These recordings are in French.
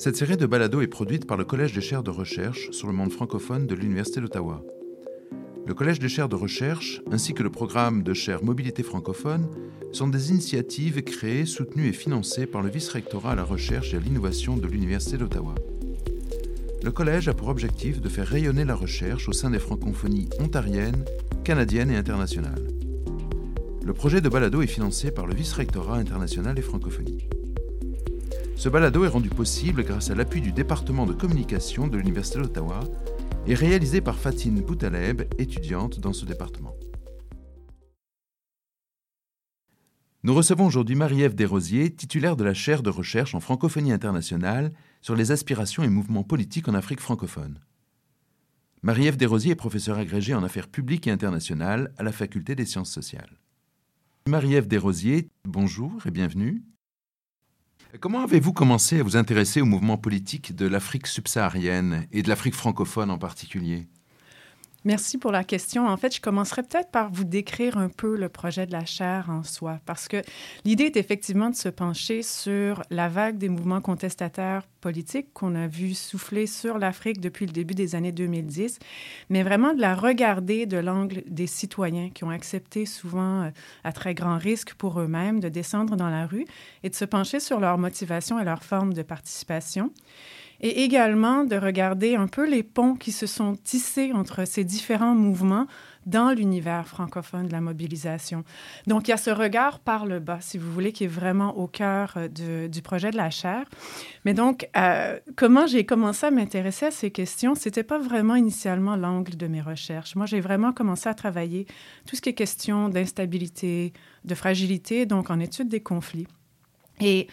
Cette série de balados est produite par le Collège des chaires de recherche sur le monde francophone de l'Université d'Ottawa. Le Collège des chaires de recherche ainsi que le programme de chaires Mobilité francophone sont des initiatives créées, soutenues et financées par le vice-rectorat à la recherche et à l'innovation de l'Université d'Ottawa. Le collège a pour objectif de faire rayonner la recherche au sein des francophonies ontariennes, canadiennes et internationales. Le projet de balado est financé par le vice-rectorat international et francophonie. Ce balado est rendu possible grâce à l'appui du département de communication de l'Université d'Ottawa et réalisé par Fatine Boutaleb, étudiante dans ce département. Nous recevons aujourd'hui Marie-Ève Desrosiers, titulaire de la chaire de recherche en francophonie internationale sur les aspirations et mouvements politiques en Afrique francophone. Marie-Ève Desrosiers est professeure agrégée en affaires publiques et internationales à la Faculté des sciences sociales. Marie-Ève Desrosiers, bonjour et bienvenue. Comment avez-vous commencé à vous intéresser au mouvement politique de l'Afrique subsaharienne et de l'Afrique francophone en particulier? Merci pour la question. En fait, je commencerai peut-être par vous décrire un peu le projet de la chaire en soi, parce que l'idée est effectivement de se pencher sur la vague des mouvements contestataires politiques qu'on a vu souffler sur l'Afrique depuis le début des années 2010, mais vraiment de la regarder de l'angle des citoyens qui ont accepté souvent euh, à très grand risque pour eux-mêmes de descendre dans la rue et de se pencher sur leur motivation et leur forme de participation et également de regarder un peu les ponts qui se sont tissés entre ces différents mouvements dans l'univers francophone de la mobilisation. Donc, il y a ce regard par le bas, si vous voulez, qui est vraiment au cœur euh, du projet de la chaire. Mais donc, euh, comment j'ai commencé à m'intéresser à ces questions, c'était pas vraiment initialement l'angle de mes recherches. Moi, j'ai vraiment commencé à travailler tout ce qui est question d'instabilité, de fragilité, donc en étude des conflits. Et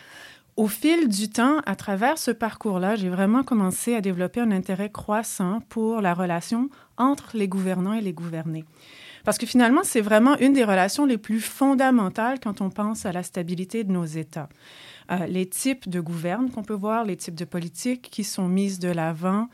au fil du temps, à travers ce parcours-là, j'ai vraiment commencé à développer un intérêt croissant pour la relation entre les gouvernants et les gouvernés. Parce que finalement, c'est vraiment une des relations les plus fondamentales quand on pense à la stabilité de nos États. Euh, les types de gouvernes qu'on peut voir, les types de politiques qui sont mises de l'avant,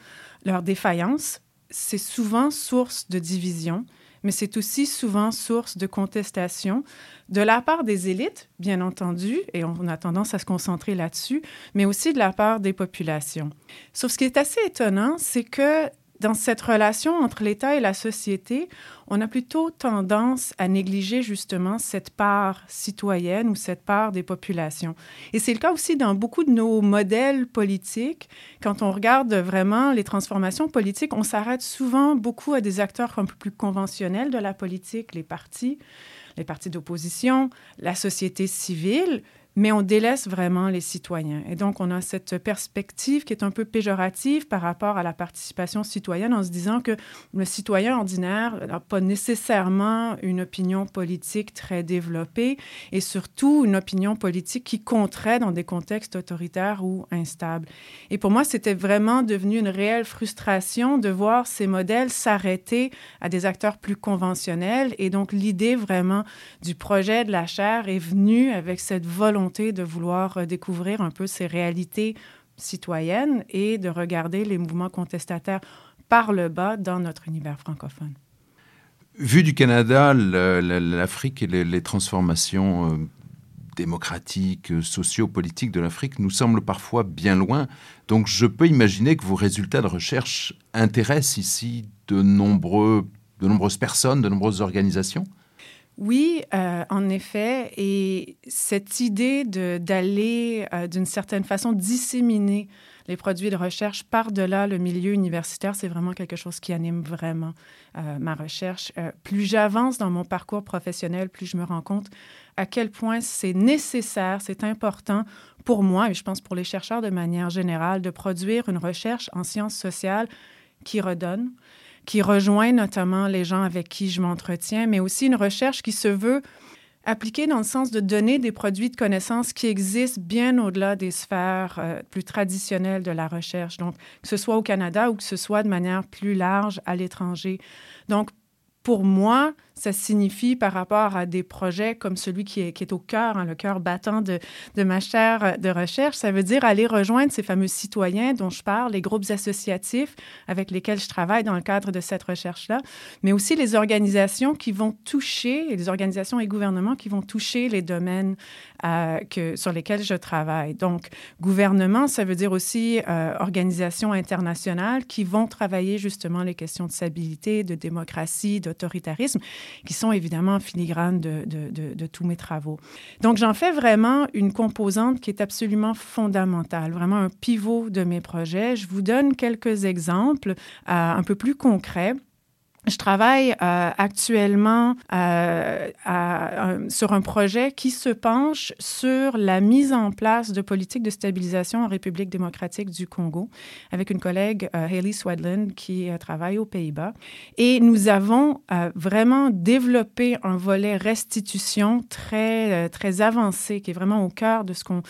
leurs défaillances, c'est souvent source de division, mais c'est aussi souvent source de contestation de la part des élites, bien entendu, et on a tendance à se concentrer là-dessus, mais aussi de la part des populations. Sauf ce qui est assez étonnant, c'est que dans cette relation entre l'État et la société, on a plutôt tendance à négliger justement cette part citoyenne ou cette part des populations. Et c'est le cas aussi dans beaucoup de nos modèles politiques. Quand on regarde vraiment les transformations politiques, on s'arrête souvent beaucoup à des acteurs un peu plus conventionnels de la politique, les partis, les partis d'opposition, la société civile, mais on délaisse vraiment les citoyens. Et donc, on a cette perspective qui est un peu péjorative par rapport à la participation citoyenne en se disant que le citoyen ordinaire n'a pas nécessairement une opinion politique très développée et surtout une opinion politique qui compterait dans des contextes autoritaires ou instables. Et pour moi, c'était vraiment devenu une réelle frustration de voir ces modèles s'arrêter à des acteurs plus conventionnels. Et donc, l'idée vraiment du projet de la chaire est venue avec cette volonté de vouloir euh, découvrir un peu ces réalités citoyennes et de regarder les mouvements contestataires par le bas dans notre univers francophone. Vu du Canada, l'Afrique et les, transformations euh, démocratiques, euh, sociopolitiques de l'Afrique nous semblent parfois bien loin. Donc je peux imaginer que vos résultats de recherche intéressent ici de, nombreux, de nombreuses personnes, de nombreuses organisations? Oui, euh, en effet. Et cette idée d'aller, euh, d'une certaine façon, disséminer les produits de recherche par-delà le milieu universitaire, c'est vraiment quelque chose qui anime vraiment euh, ma recherche. plus j'avance dans mon parcours professionnel, plus je me rends compte à quel point c'est nécessaire, c'est important pour moi, et je pense pour les chercheurs de manière générale, de produire une recherche en sciences sociales qui redonne, qui rejoint notamment les gens avec qui je m'entretiens, mais aussi une recherche qui se veut appliquée dans le sens de donner des produits de connaissances qui existent bien au-delà des sphères euh, plus traditionnelles de la recherche, donc que ce soit au Canada ou que ce soit de manière plus large à l'étranger. Donc, pour moi, ça signifie par rapport à des projets comme celui qui est, au cœur, hein, le cœur battant de, de, ma chaire de recherche, ça veut dire aller rejoindre ces fameux citoyens dont je parle, les groupes associatifs avec lesquels je travaille dans le cadre de cette recherche-là, mais aussi les organisations qui vont toucher, les organisations et gouvernements qui vont toucher les domaines euh, sur lesquels je travaille. Donc, gouvernement, ça veut dire aussi euh, organisations internationales qui vont travailler justement les questions de stabilité, de démocratie, d'autoritarisme, qui sont évidemment filigranes de, de, tous mes travaux. Donc, j'en fais vraiment une composante qui est absolument fondamentale, vraiment un pivot de mes projets. Je vous donne quelques exemples euh, un peu plus concrets. Je travaille euh, actuellement euh, à, à, sur un projet qui se penche sur la mise en place de politiques de stabilisation en République démocratique du Congo avec une collègue, euh, Hayley Swedland, qui euh, travaille aux Pays-Bas. Et nous avons euh, vraiment développé un volet restitution très, très avancé, qui est vraiment au cœur de ce qu'on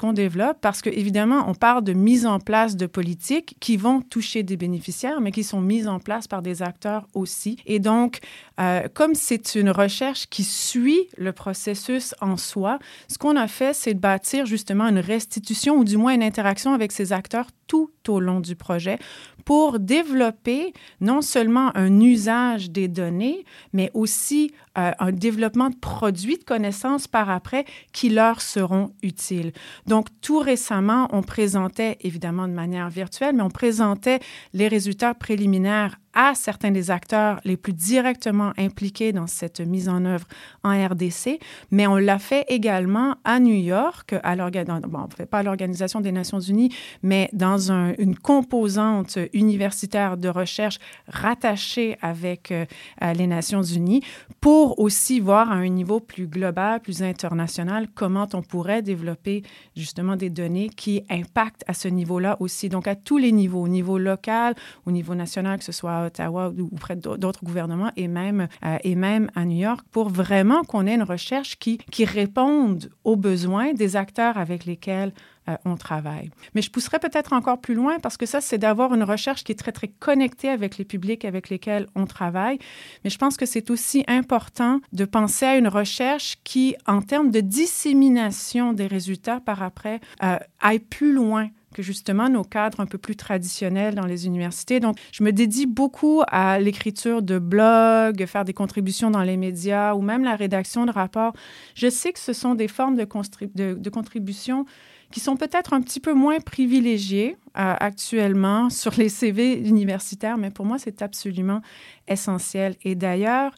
qu'on développe, parce que évidemment, on parle de mise en place de politiques qui vont toucher des bénéficiaires, mais qui sont mises en place par des acteurs aussi. Et donc, euh, comme c'est une recherche qui suit le processus en soi, ce qu'on a fait, c'est de bâtir justement une restitution ou du moins une interaction avec ces acteurs tout au long du projet pour développer non seulement un usage des données, mais aussi euh, un développement de produits de connaissances par après qui leur seront utiles. Donc, tout récemment, on présentait, évidemment de manière virtuelle, mais on présentait les résultats préliminaires à certains des acteurs les plus directement impliqués dans cette mise en œuvre en RDC, mais on l'a fait également à New York, à bon, pas à l'Organisation des Nations Unies, mais dans un, une composante universitaire de recherche rattachée avec euh, les Nations Unies, pour aussi voir à un niveau plus global, plus international, comment on pourrait développer justement des données qui impactent à ce niveau-là aussi, donc à tous les niveaux, au niveau local, au niveau national, que ce soit à Ottawa ou auprès d'autres gouvernements et même, euh, et même à New York, pour vraiment qu'on ait une recherche qui, qui réponde aux besoins des acteurs avec lesquels euh, on travaille. Mais je pousserais peut-être encore plus loin parce que ça, c'est d'avoir une recherche qui est très, très connectée avec les publics avec lesquels on travaille. Mais je pense que c'est aussi important de penser à une recherche qui, en termes de dissémination des résultats par après, euh, aille plus loin que justement nos cadres un peu plus traditionnels dans les universités. Donc, je me dédie beaucoup à l'écriture de blogs, faire des contributions dans les médias ou même la rédaction de rapports. Je sais que ce sont des formes de, de, de contribution qui sont peut-être un petit peu moins privilégiées euh, actuellement sur les CV universitaires, mais pour moi, c'est absolument essentiel. Et d'ailleurs,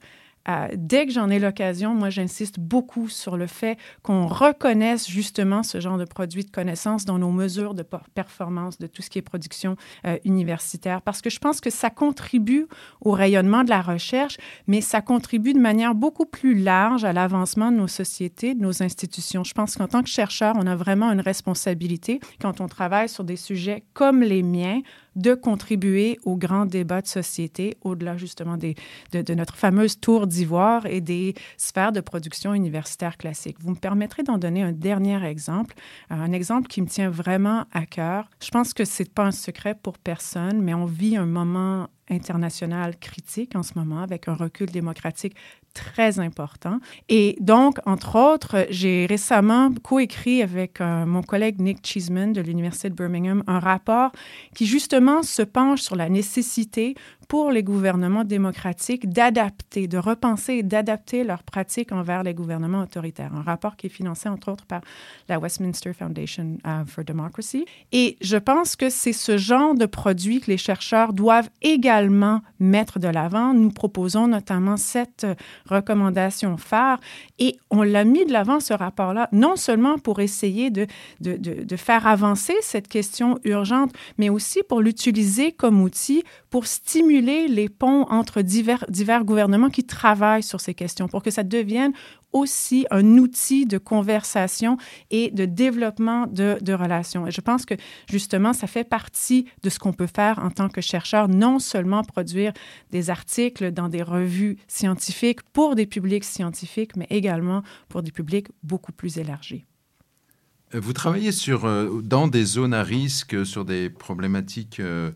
euh, dès que j'en ai l'occasion, moi, j'insiste beaucoup sur le fait qu'on reconnaisse justement ce genre de produits de connaissances dans nos mesures de performance de tout ce qui est production euh, universitaire, parce que je pense que ça contribue au rayonnement de la recherche, mais ça contribue de manière beaucoup plus large à l'avancement de nos sociétés, de nos institutions. Je pense qu'en tant que chercheur, on a vraiment une responsabilité quand on travaille sur des sujets comme les miens de contribuer au grand débat de société, au-delà justement des, de, de, notre fameuse tour d'ivoire et des sphères de production universitaire classique. Vous me permettrez d'en donner un dernier exemple, un exemple qui me tient vraiment à cœur. Je pense que c'est pas un secret pour personne, mais on vit un moment international critique en ce moment avec un recul démocratique très important. Et donc, entre autres, j'ai récemment coécrit avec euh, mon collègue Nick Cheeseman de l'Université de Birmingham un rapport qui justement se penche sur la nécessité pour les gouvernements démocratiques d'adapter, de repenser et d'adapter leurs pratiques envers les gouvernements autoritaires. Un rapport qui est financé, entre autres, par la Westminster Foundation uh, for Democracy. Et je pense que c'est ce genre de produit que les chercheurs doivent également mettre de l'avant. Nous proposons notamment cette recommandation phare et on l'a mis de l'avant, ce rapport-là, non seulement pour essayer de, de faire avancer cette question urgente, mais aussi pour l'utiliser comme outil pour stimuler les ponts entre divers, gouvernements qui travaillent sur ces questions, pour que ça devienne aussi un outil de conversation et de développement de, relations. Et je pense que justement, ça fait partie de ce qu'on peut faire en tant que chercheur, non seulement produire des articles dans des revues scientifiques pour des publics scientifiques, mais également pour des publics beaucoup plus élargis. Vous travaillez euh, dans des zones à risque, sur des problématiques euh,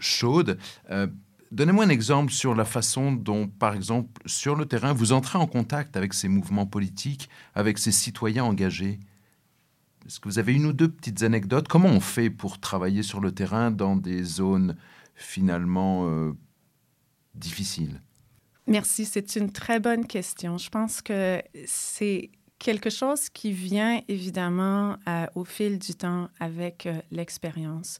chaudes. Euh, Donnez-moi un exemple sur la façon dont, par exemple, sur le terrain, vous entrez en contact avec ces mouvements politiques, avec ces citoyens engagés. Est-ce que vous avez une ou deux petites anecdotes? Comment on fait pour travailler sur le terrain dans des zones finalement euh, difficiles? Merci, c'est une très bonne question. Je pense que c'est quelque chose qui vient évidemment euh, au fil du temps avec euh, l'expérience.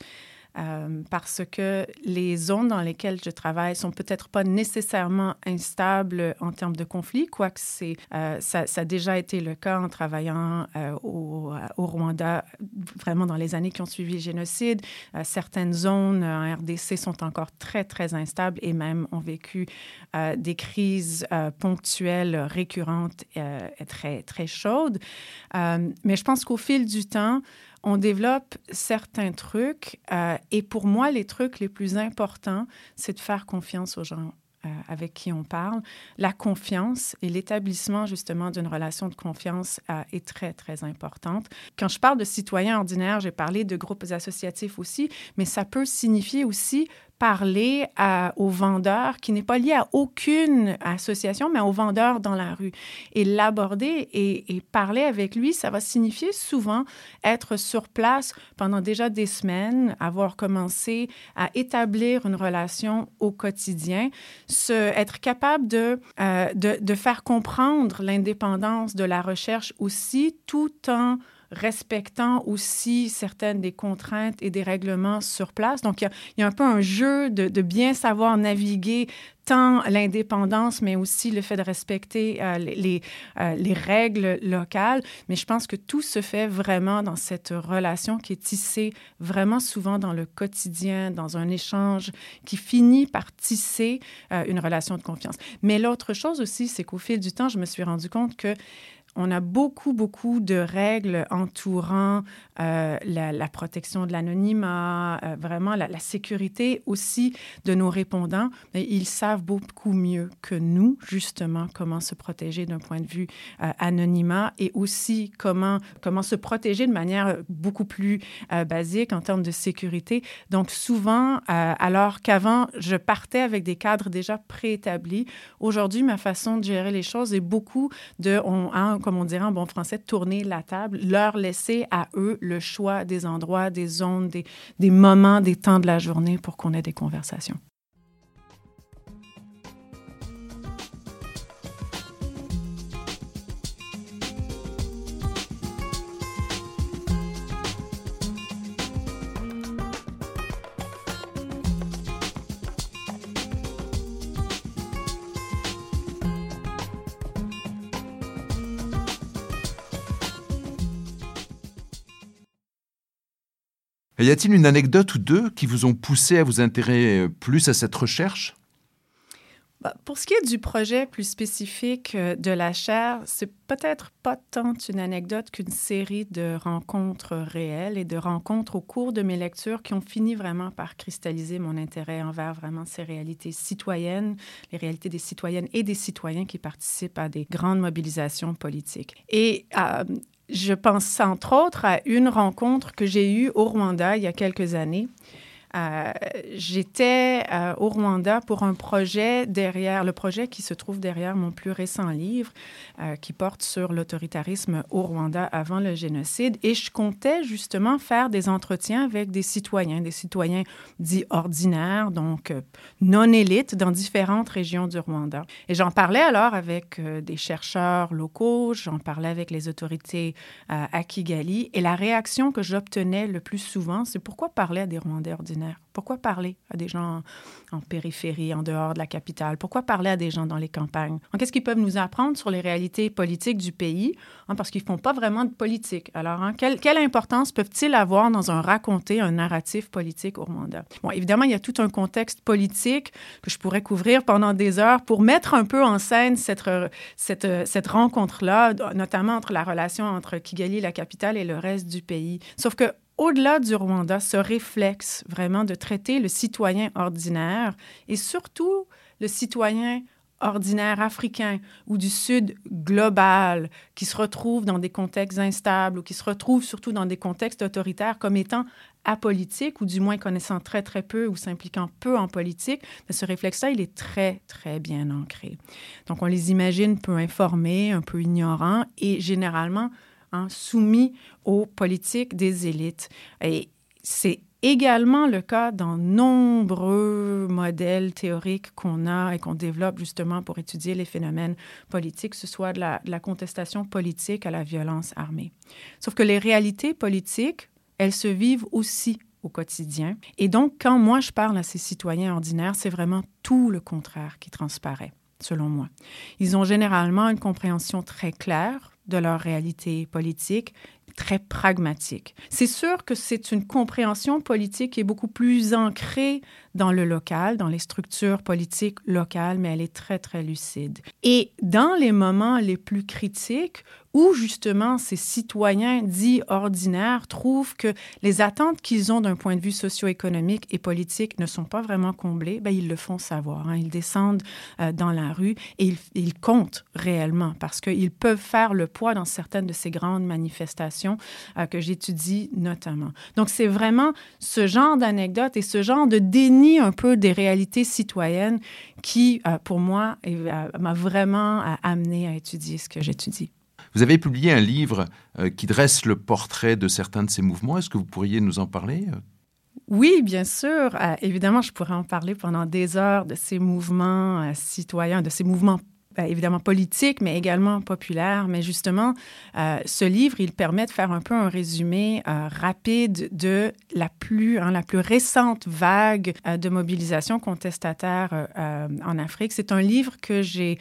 Euh, parce que les zones dans lesquelles je travaille sont peut-être pas nécessairement instables en termes de conflit, quoique euh, ça, ça, a déjà été le cas en travaillant euh, au, au, Rwanda, vraiment dans les années qui ont suivi le génocide. certaines zones en RDC sont encore très, très instables et même ont vécu des crises ponctuelles, récurrentes, et très, très chaudes. mais je pense qu'au fil du temps, on développe certains trucs. Euh, et pour moi, les trucs les plus importants, c'est de faire confiance aux gens euh, avec qui on parle. La confiance et l'établissement justement d'une relation de confiance euh, est très, très importante. Quand je parle de citoyens ordinaires, j'ai parlé de groupes associatifs aussi, mais ça peut signifier aussi parler à, au vendeur qui n'est pas lié à aucune association, mais au vendeur dans la rue. Et l'aborder et, parler avec lui, ça va signifier souvent être sur place pendant déjà des semaines, avoir commencé à établir une relation au quotidien, être capable euh, de faire comprendre l'indépendance de la recherche aussi, tout en respectant aussi certaines des contraintes et des règlements sur place. Donc, il y a, un peu un jeu de, bien savoir naviguer tant l'indépendance, mais aussi le fait de respecter euh, les, euh, les règles locales. Mais je pense que tout se fait vraiment dans cette relation qui est tissée vraiment souvent dans le quotidien, dans un échange qui finit par tisser euh, une relation de confiance. Mais l'autre chose aussi, c'est qu'au fil du temps, je me suis rendu compte que on a beaucoup, beaucoup de règles entourant euh, la, protection de l'anonymat, euh, vraiment la, sécurité aussi de nos répondants. Mais ils savent beaucoup mieux que nous, justement, comment se protéger d'un point de vue euh, anonymat et aussi comment, comment se protéger de manière beaucoup plus basique en termes de sécurité. Donc, souvent, alors qu'avant, je partais avec des cadres déjà préétablis, aujourd'hui, ma façon de gérer les choses est beaucoup de, hein, comme on dirait en bon français, tourner la table, leur laisser à eux le choix des endroits, des zones, des, des moments, des temps de la journée pour qu'on ait des conversations. Y a-t-il une anecdote ou deux qui vous ont poussé à vous intéresser plus à cette recherche? Bah, pour ce qui est du projet plus spécifique euh, de la chaire, c'est peut-être pas tant une anecdote qu'une série de rencontres réelles et de rencontres au cours de mes lectures qui ont fini vraiment par cristalliser mon intérêt envers vraiment ces réalités citoyennes, les réalités des citoyennes et des citoyens qui participent à des grandes mobilisations politiques. Et euh, je pense entre autres à une rencontre que j'ai eue au Rwanda il y a quelques années. Euh, J'étais euh, au Rwanda pour un projet derrière, le projet qui se trouve derrière mon plus récent livre, euh, qui porte sur l'autoritarisme au Rwanda avant le génocide. Et je comptais justement faire des entretiens avec des citoyens, des citoyens dits ordinaires, donc non élites, dans différentes régions du Rwanda. Et j'en parlais alors avec des chercheurs locaux, j'en parlais avec les autorités à Kigali. Et la réaction que j'obtenais le plus souvent, c'est pourquoi parler à des Rwandais ordinaires? Pourquoi parler à des gens en, périphérie, en dehors de la capitale? Pourquoi parler à des gens dans les campagnes? Qu'est-ce qu'ils peuvent nous apprendre sur les réalités politiques du pays? Parce qu'ils ne font pas vraiment de politique. Alors, hein, quelle, importance peuvent-ils avoir dans un raconté, un narratif politique au Rwanda? Bon, évidemment, il y a tout un contexte politique que je pourrais couvrir pendant des heures pour mettre un peu en scène cette, cette, cette rencontre-là, notamment entre la relation entre Kigali, la capitale, et le reste du pays. Sauf que au-delà du Rwanda, ce réflexe vraiment de traiter le citoyen ordinaire et surtout le citoyen ordinaire africain ou du Sud global qui se retrouvent dans des contextes instables ou qui se retrouvent surtout dans des contextes autoritaires comme étant apolitiques ou du moins connaissant très très peu ou s'impliquant peu en politique, ce réflexe-là, il est très très bien ancré. Donc on les imagine peu informés, un peu ignorants et généralement hein, soumis aux politiques des élites. Et c'est également le cas dans nombreux modèles théoriques qu'on a et qu'on développe justement pour étudier les phénomènes politiques, que ce soit de la, de la, contestation politique à la violence armée. Sauf que les réalités politiques, elles se vivent aussi au quotidien. Et donc, quand moi je parle à ces citoyens ordinaires, c'est vraiment tout le contraire qui transparaît, selon moi. Ils ont généralement une compréhension très claire de leur réalité politique très pragmatique. C'est sûr que c'est une compréhension politique qui est beaucoup plus ancrée dans le local, dans les structures politiques locales, mais elle est très, très lucide. Et dans les moments les plus critiques, où justement ces citoyens dits ordinaires trouvent que les attentes qu'ils ont d'un point de vue socio-économique et politique ne sont pas vraiment comblées, ben, ils le font savoir. Hein. Ils descendent euh, dans la rue et ils, ils comptent réellement parce qu'ils peuvent faire le poids dans certaines de ces grandes manifestations euh, que j'étudie notamment. Donc c'est vraiment ce genre d'anecdote et ce genre de déni un peu des réalités citoyennes qui, euh, pour moi, euh, m'a vraiment euh, amené à étudier ce que j'étudie. Vous avez publié un livre euh, qui dresse le portrait de certains de ces mouvements. Est-ce que vous pourriez nous en parler oui, bien sûr. Euh, évidemment, je pourrais en parler pendant des heures de ces mouvements euh, citoyens, de ces mouvements ben, évidemment politique, mais également populaire. Mais justement, euh, ce livre, il permet de faire un peu un résumé euh, rapide de la plus, hein, la plus récente vague euh, de mobilisation contestataire en Afrique. C'est un livre que j'ai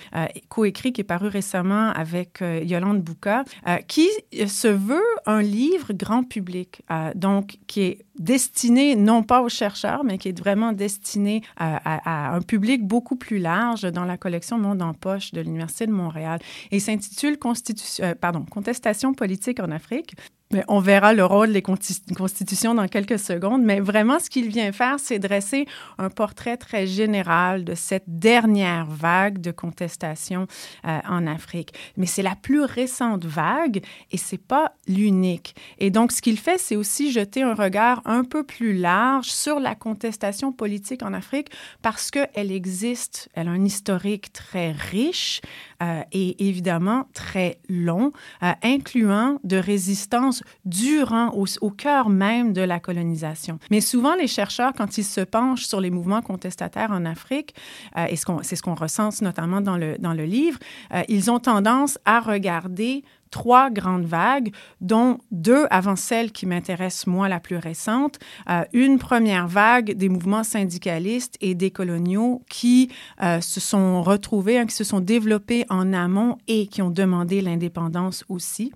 coécrit, qui est paru récemment avec Yolande Bouka, qui se veut un livre grand public, donc qui est destiné non pas aux chercheurs, mais qui est vraiment destiné à, un public beaucoup plus large dans la collection Monde en poche de l'Université de Montréal et s'intitule euh, Contestation politique en Afrique. Mais on verra le rôle des constitutions dans quelques secondes, mais vraiment, ce qu'il vient faire, c'est dresser un portrait très général de cette dernière vague de contestation euh, en Afrique. Mais c'est la plus récente vague et c'est pas l'unique. Et donc, ce qu'il fait, c'est aussi jeter un regard un peu plus large sur la contestation politique en Afrique parce qu'elle existe, elle a un historique très riche euh, et évidemment très long, euh, incluant de résistance durant, au, au, cœur même de la colonisation. Mais souvent, les chercheurs, quand ils se penchent sur les mouvements contestataires en Afrique, euh, et c'est ce qu'on recense notamment dans le, dans le livre, euh, ils ont tendance à regarder trois grandes vagues, dont deux avant celle qui m'intéresse moi la plus récente. Euh, une première vague des mouvements syndicalistes et décoloniaux qui euh, se sont retrouvés, hein, qui se sont développés en amont et qui ont demandé l'indépendance aussi,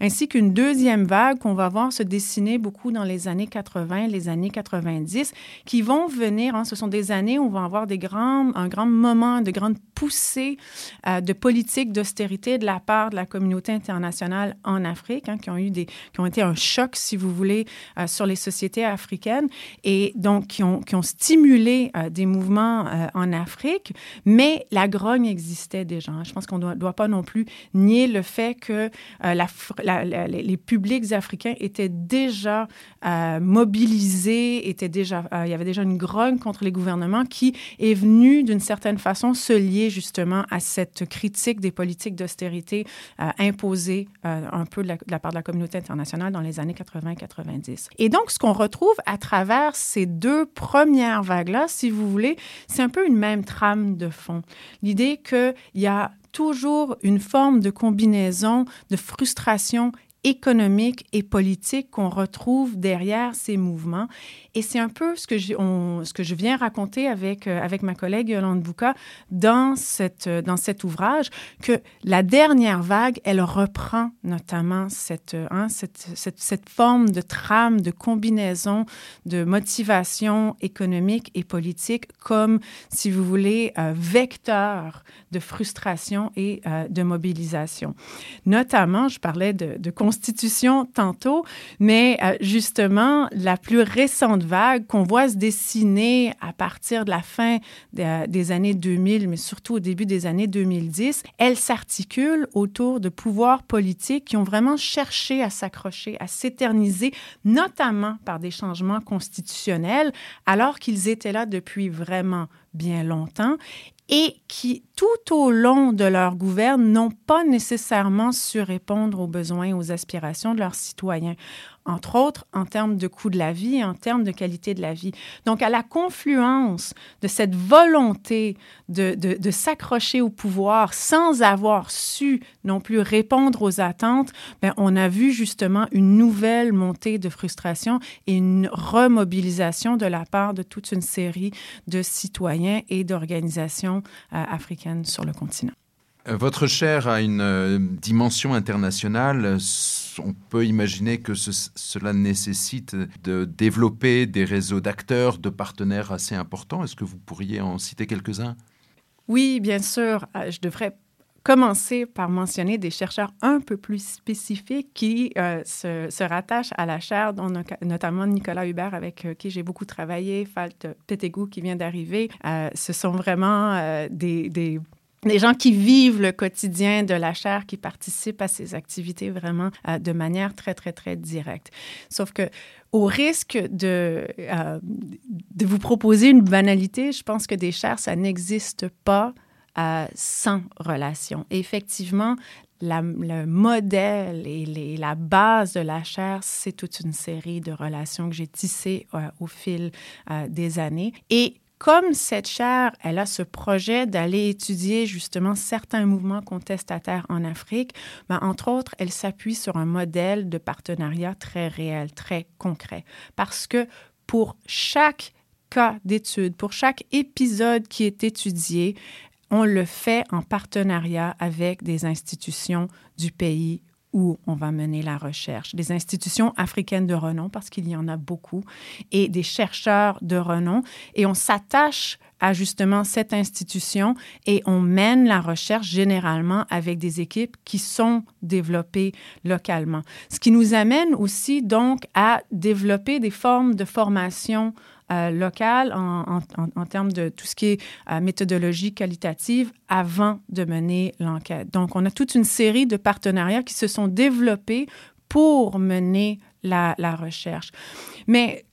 ainsi qu'une deuxième vague qu'on va voir se dessiner beaucoup dans les années 80, les années 90, qui vont venir, hein, ce sont des années où on va avoir des grands, un grand moment, de grandes poussées euh, de politique d'austérité de la part de la communauté internationale internationales en Afrique, hein, qui ont eu des, qui ont été un choc, si vous voulez, euh, sur les sociétés africaines et donc qui ont, qui ont stimulé euh, des mouvements euh, en Afrique, mais la grogne existait déjà. Hein. Je pense qu'on ne doit, pas non plus nier le fait que les publics africains étaient déjà mobilisés, étaient déjà, il y avait déjà une grogne contre les gouvernements qui est venue d'une certaine façon se lier justement à cette critique des politiques d'austérité imposées euh, un peu de la, de la, part de la communauté internationale dans les années 80-90. Et donc, ce qu'on retrouve à travers ces deux premières vagues-là, si vous voulez, c'est un peu une même trame de fond. L'idée qu'il y a toujours une forme de combinaison de frustration économique et politique qu'on retrouve derrière ces mouvements. Et c'est un peu ce que, on, ce que je viens raconter avec, euh, avec ma collègue Yolande Bouka dans, cette, euh, dans cet ouvrage, que la dernière vague, elle reprend notamment cette, euh, hein, cette, cette, cette forme de trame, de combinaison de motivation économique et politique comme, si vous voulez, euh, vecteur de frustration et de mobilisation. Notamment, je parlais de, de Constitution tantôt, mais euh, justement, la plus récente vague qu'on voit se dessiner à partir de la fin des années 2000, mais surtout au début des années 2010, elle s'articule autour de pouvoirs politiques qui ont vraiment cherché à s'accrocher, à s'éterniser, notamment par des changements constitutionnels, alors qu'ils étaient là depuis vraiment bien longtemps et qui, tout au long de leur gouverne, n'ont pas nécessairement su répondre aux besoins et aux aspirations de leurs citoyens entre autres en termes de coût de la vie et en termes de qualité de la vie. Donc, à la confluence de cette volonté de, de, s'accrocher au pouvoir sans avoir su non plus répondre aux attentes, bien, on a vu justement une nouvelle montée de frustration et une remobilisation de la part de toute une série de citoyens et d'organisations euh, africaines sur le continent. Euh, votre chaire a une euh, dimension internationale. On peut imaginer que cela nécessite de développer des réseaux d'acteurs, de partenaires assez importants. Est-ce que vous pourriez en citer quelques-uns? Oui, bien sûr. Euh, je devrais commencer par mentionner des chercheurs un peu plus spécifiques qui se, rattachent à la chaire, dont notamment Nicolas Hubert, avec qui j'ai beaucoup travaillé, Falt Petegou qui vient d'arriver. ce sont vraiment des, gens qui vivent le quotidien de la chaire, qui participent à ces activités vraiment euh, de manière très, très, très directe. Sauf que au risque de, euh, de vous proposer une banalité, je pense que des chaires, ça n'existe pas euh, sans relation. effectivement, le modèle et la base de la chaire, c'est toute une série de relations que j'ai tissées au fil des années. Et comme cette chaire, elle a ce projet d'aller étudier justement certains mouvements contestataires en Afrique, ben, entre autres, elle s'appuie sur un modèle de partenariat très réel, très concret. Parce que pour chaque cas d'étude, pour chaque épisode qui est étudié, on le fait en partenariat avec des institutions du pays où on va mener la recherche. Des institutions africaines de renom, parce qu'il y en a beaucoup, et des chercheurs de renom. Et on s'attache à justement cette institution et on mène la recherche généralement avec des équipes qui sont développées localement. Ce qui nous amène aussi donc à développer des formes de formation euh, locale en, termes de tout ce qui est euh, méthodologie qualitative avant de mener l'enquête. Donc, on a toute une série de partenariats qui se sont développés pour mener la, la recherche. Mais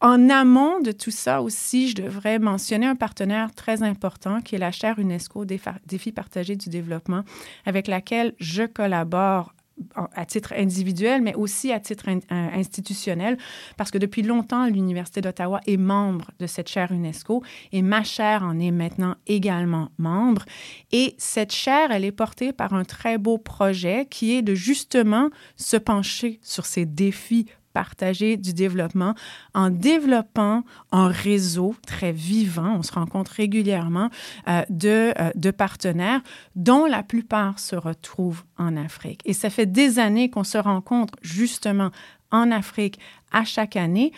en amont de tout ça aussi, je devrais mentionner un partenaire très important qui est la chaire UNESCO Défis partagés du développement, avec laquelle je collabore à titre individuel, mais aussi à titre euh, institutionnel, parce que depuis longtemps, l'Université d'Ottawa est membre de cette chaire UNESCO et ma chaire en est maintenant également membre. Et cette chaire, elle est portée par un très beau projet qui est de justement se pencher sur ces défis partager du développement en développant un réseau très vivant, on se rencontre régulièrement, euh, de, euh, de partenaires dont la plupart se retrouvent en Afrique. Et ça fait des années qu'on se rencontre justement en Afrique à chaque année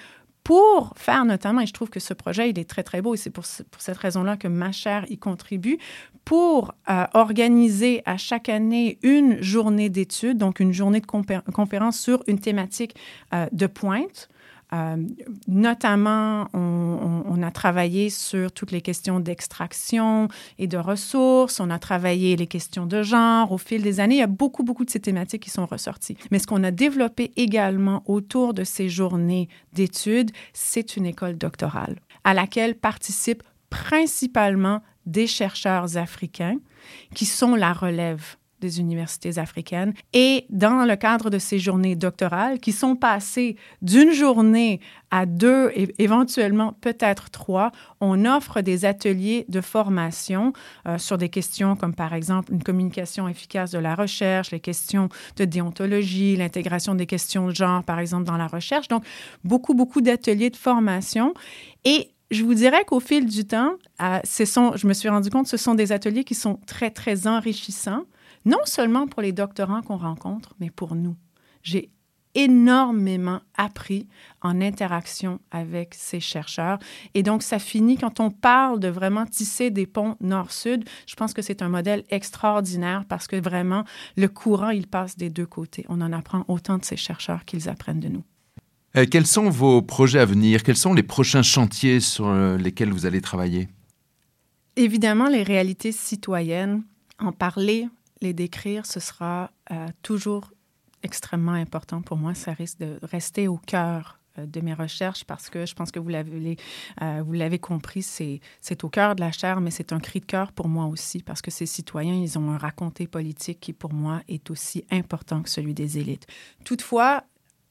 pour faire notamment, et je trouve que ce projet, il est très, très beau, et c'est pour, pour, cette raison-là que ma chère y contribue, pour euh, organiser à chaque année une journée d'études, donc une journée de conférence sur une thématique euh, de pointe. Euh, notamment, on, on, a travaillé sur toutes les questions d'extraction et de ressources. On a travaillé les questions de genre au fil des années. Il y a beaucoup, beaucoup de ces thématiques qui sont ressorties. Mais ce qu'on a développé également autour de ces journées d'études, c'est une école doctorale à laquelle participent principalement des chercheurs africains qui sont la relève des universités africaines. Et dans le cadre de ces journées doctorales, qui sont passées d'une journée à deux et éventuellement peut-être trois, on offre des ateliers de formation euh, sur des questions comme par exemple une communication efficace de la recherche, les questions de déontologie, l'intégration des questions de genre par exemple dans la recherche. Donc beaucoup, beaucoup d'ateliers de formation. Et je vous dirais qu'au fil du temps, je me suis rendu compte, ce sont des ateliers qui sont très, très enrichissants, non seulement pour les doctorants qu'on rencontre, mais pour nous. J'ai énormément appris en interaction avec ces chercheurs. Et donc, ça finit quand on parle de vraiment tisser des ponts nord-sud. Je pense que c'est un modèle extraordinaire parce que vraiment, le courant, il passe des deux côtés. On en apprend autant de ces chercheurs qu'ils apprennent de nous. Euh, quels sont vos projets à venir? Quels sont les prochains chantiers sur euh, lesquels vous allez travailler? Évidemment, les réalités citoyennes, en parler, les décrire, ce sera euh, toujours extrêmement important pour moi. Ça risque de rester au cœur de mes recherches parce que je pense que vous l'avez, compris, c'est au cœur de la chair, mais c'est un cri de cœur pour moi aussi parce que ces citoyens, ils ont un raconté politique qui, pour moi, est aussi important que celui des élites. Toutefois,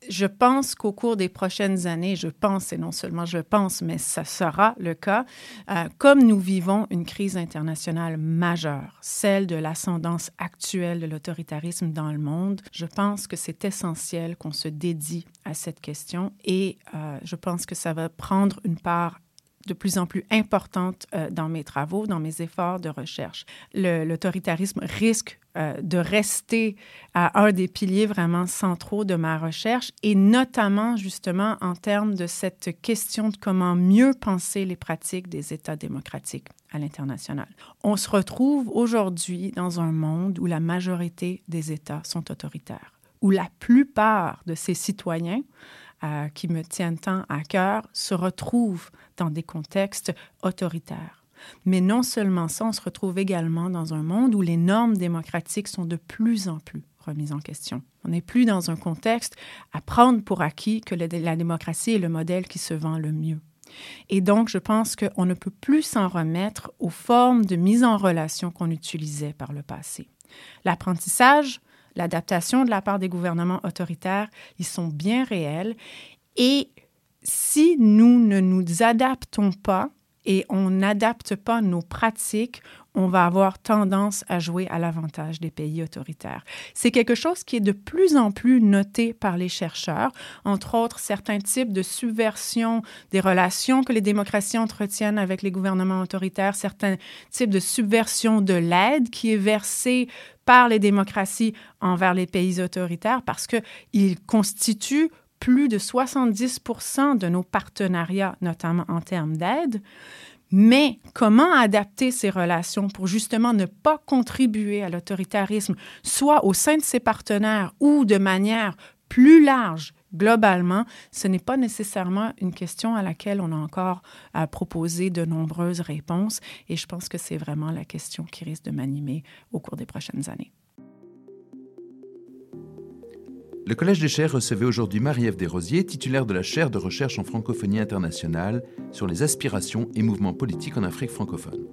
je pense qu'au cours des prochaines années, je pense, et non seulement je pense, mais ça sera le cas, euh, comme nous vivons une crise internationale majeure, celle de l'ascendance actuelle de l'autoritarisme dans le monde, je pense que c'est essentiel qu'on se dédie à cette question et euh, je pense que ça va prendre une part de plus en plus importante euh, dans mes travaux, dans mes efforts de recherche. L'autoritarisme risque euh, de rester un des piliers vraiment centraux de ma recherche et notamment justement en termes de cette question de comment mieux penser les pratiques des États démocratiques à l'international. On se retrouve aujourd'hui dans un monde où la majorité des États sont autoritaires, où la plupart de ces citoyens euh, qui me tiennent tant à cœur se retrouvent dans des contextes autoritaires. Mais non seulement ça, on se retrouve également dans un monde où les normes démocratiques sont de plus en plus remises en question. On n'est plus dans un contexte à prendre pour acquis que la démocratie est le modèle qui se vend le mieux. Et donc, je pense qu'on ne peut plus s'en remettre aux formes de mise en relation qu'on utilisait par le passé. L'apprentissage, l'adaptation de la part des gouvernements autoritaires, ils sont bien réels. Et si nous ne nous adaptons pas et on n'adapte pas nos pratiques, on va avoir tendance à jouer à l'avantage des pays autoritaires. C'est quelque chose qui est de plus en plus noté par les chercheurs, entre autres certains types de subversion des relations que les démocraties entretiennent avec les gouvernements autoritaires, certains types de subversion de l'aide qui est versée par les démocraties envers les pays autoritaires parce qu'ils constituent plus de 70% de nos partenariats, notamment en termes d'aide. Mais comment adapter ces relations pour justement ne pas contribuer à l'autoritarisme, soit au sein de ses partenaires ou de manière plus large globalement, ce n'est pas nécessairement une question à laquelle on a encore à proposer de nombreuses réponses et je pense que c'est vraiment la question qui risque de m'animer au cours des prochaines années. Le Collège des chaires recevait aujourd'hui Marie-Ève Desrosiers, titulaire de la chaire de recherche en francophonie internationale sur les aspirations et mouvements politiques en Afrique francophone.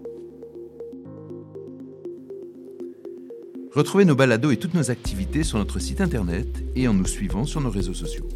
Retrouvez nos balados et toutes nos activités sur notre site internet et en nous suivant sur nos réseaux sociaux.